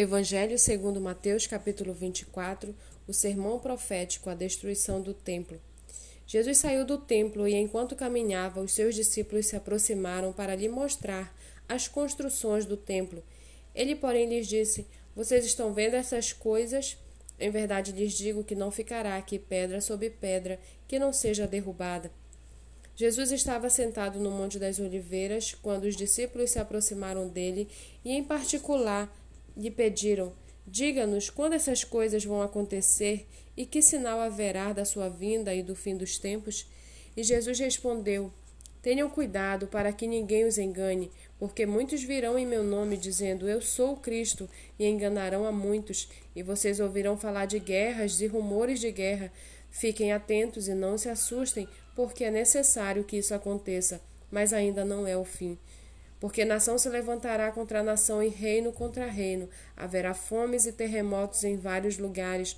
Evangelho segundo Mateus, capítulo 24, o sermão profético, a destruição do templo. Jesus saiu do templo e, enquanto caminhava, os seus discípulos se aproximaram para lhe mostrar as construções do templo. Ele, porém, lhes disse: Vocês estão vendo essas coisas? Em verdade lhes digo que não ficará aqui pedra sobre pedra que não seja derrubada. Jesus estava sentado no Monte das Oliveiras quando os discípulos se aproximaram dele e, em particular, lhe pediram: Diga-nos quando essas coisas vão acontecer e que sinal haverá da sua vinda e do fim dos tempos? E Jesus respondeu: Tenham cuidado para que ninguém os engane, porque muitos virão em meu nome dizendo: Eu sou o Cristo, e enganarão a muitos, e vocês ouvirão falar de guerras e rumores de guerra. Fiquem atentos e não se assustem, porque é necessário que isso aconteça, mas ainda não é o fim. Porque nação se levantará contra nação e reino contra reino. Haverá fomes e terremotos em vários lugares.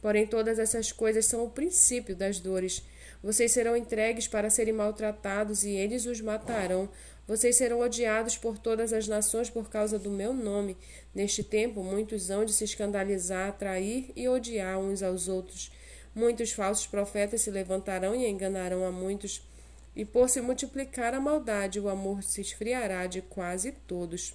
Porém, todas essas coisas são o princípio das dores. Vocês serão entregues para serem maltratados e eles os matarão. Vocês serão odiados por todas as nações por causa do meu nome. Neste tempo, muitos hão de se escandalizar, trair e odiar uns aos outros. Muitos falsos profetas se levantarão e enganarão a muitos. E por se multiplicar a maldade, o amor se esfriará de quase todos.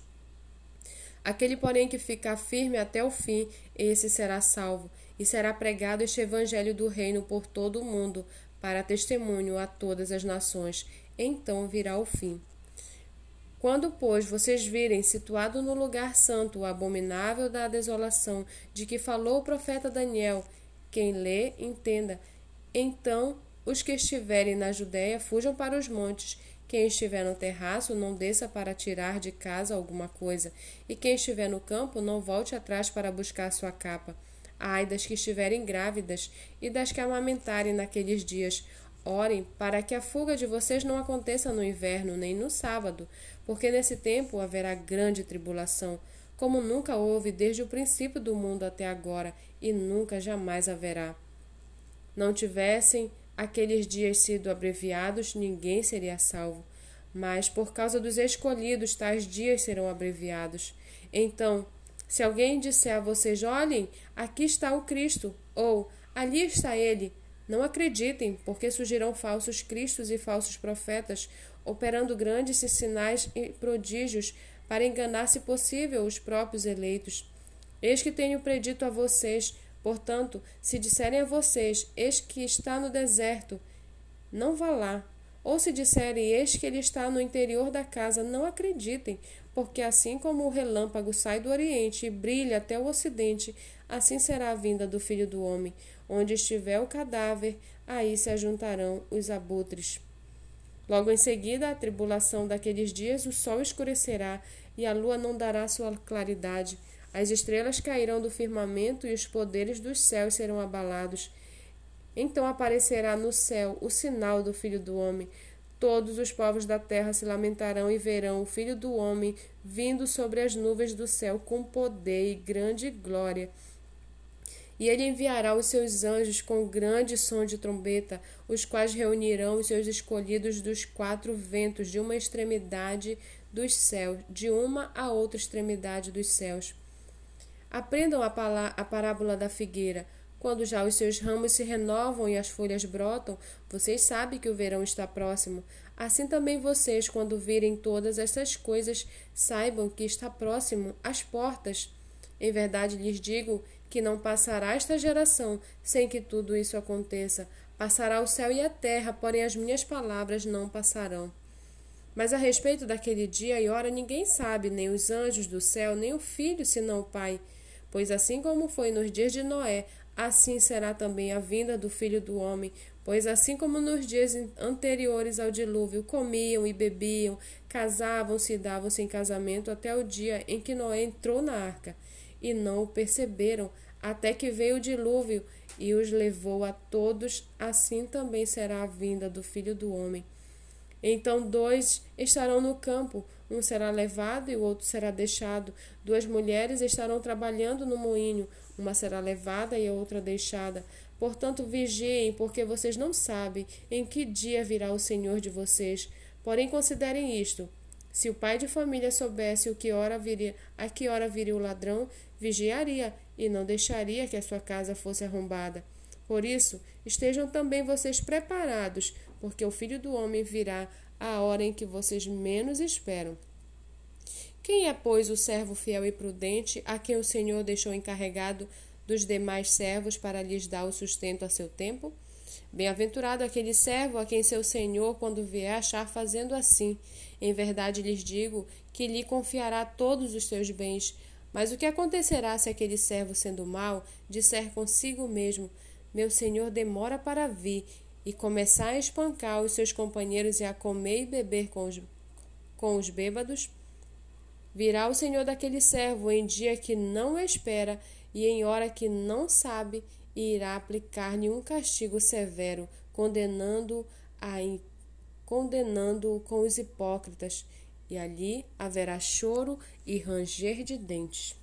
Aquele, porém, que ficar firme até o fim, esse será salvo, e será pregado este evangelho do reino por todo o mundo, para testemunho a todas as nações. Então virá o fim. Quando, pois, vocês virem situado no lugar santo o abominável da desolação, de que falou o profeta Daniel, quem lê, entenda. Então os que estiverem na Judéia fujam para os montes. Quem estiver no terraço, não desça para tirar de casa alguma coisa. E quem estiver no campo, não volte atrás para buscar sua capa. Ai das que estiverem grávidas e das que amamentarem naqueles dias. Orem para que a fuga de vocês não aconteça no inverno nem no sábado, porque nesse tempo haverá grande tribulação, como nunca houve desde o princípio do mundo até agora, e nunca jamais haverá. Não tivessem aqueles dias sido abreviados, ninguém seria salvo. Mas por causa dos escolhidos, tais dias serão abreviados. Então, se alguém disser a vocês: olhem, aqui está o Cristo, ou ali está ele, não acreditem, porque surgirão falsos cristos e falsos profetas, operando grandes sinais e prodígios para enganar, se possível, os próprios eleitos. Eis que tenho predito a vocês Portanto, se disserem a vocês: Eis que está no deserto, não vá lá. Ou se disserem: Eis que ele está no interior da casa, não acreditem, porque assim como o relâmpago sai do oriente e brilha até o ocidente, assim será a vinda do filho do homem. Onde estiver o cadáver, aí se ajuntarão os abutres. Logo em seguida, a tribulação daqueles dias, o sol escurecerá e a lua não dará sua claridade as estrelas cairão do firmamento e os poderes dos céus serão abalados. Então aparecerá no céu o sinal do Filho do Homem. Todos os povos da terra se lamentarão e verão o Filho do Homem vindo sobre as nuvens do céu com poder e grande glória. E ele enviará os seus anjos com grande som de trombeta, os quais reunirão os seus escolhidos dos quatro ventos, de uma extremidade dos céus, de uma a outra extremidade dos céus. Aprendam a, a parábola da figueira. Quando já os seus ramos se renovam e as folhas brotam, vocês sabem que o verão está próximo. Assim também vocês, quando virem todas essas coisas, saibam que está próximo às portas. Em verdade lhes digo que não passará esta geração sem que tudo isso aconteça. Passará o céu e a terra, porém as minhas palavras não passarão. Mas a respeito daquele dia e hora ninguém sabe, nem os anjos do céu, nem o filho, senão o Pai. Pois assim como foi nos dias de Noé, assim será também a vinda do filho do homem. Pois assim como nos dias anteriores ao dilúvio comiam e bebiam, casavam-se e davam-se em casamento até o dia em que Noé entrou na arca, e não o perceberam, até que veio o dilúvio e os levou a todos, assim também será a vinda do filho do homem. Então dois estarão no campo, um será levado e o outro será deixado. Duas mulheres estarão trabalhando no moinho, uma será levada e a outra deixada. Portanto, vigiem, porque vocês não sabem em que dia virá o Senhor de vocês. Porém, considerem isto: Se o pai de família soubesse o que hora viria, a que hora viria o ladrão, vigiaria e não deixaria que a sua casa fosse arrombada. Por isso, estejam também vocês preparados, porque o filho do homem virá à hora em que vocês menos esperam. Quem é, pois, o servo fiel e prudente, a quem o Senhor deixou encarregado dos demais servos para lhes dar o sustento a seu tempo? Bem-aventurado aquele servo a quem seu senhor, quando vier, achar fazendo assim. Em verdade lhes digo que lhe confiará todos os seus bens. Mas o que acontecerá se aquele servo, sendo mau, disser consigo mesmo: Meu senhor demora para vir, e começar a espancar os seus companheiros e a comer e beber com os, com os bêbados? Virá o senhor daquele servo em dia que não espera e em hora que não sabe, e irá aplicar-lhe um castigo severo, condenando-o condenando com os hipócritas, e ali haverá choro e ranger de dentes.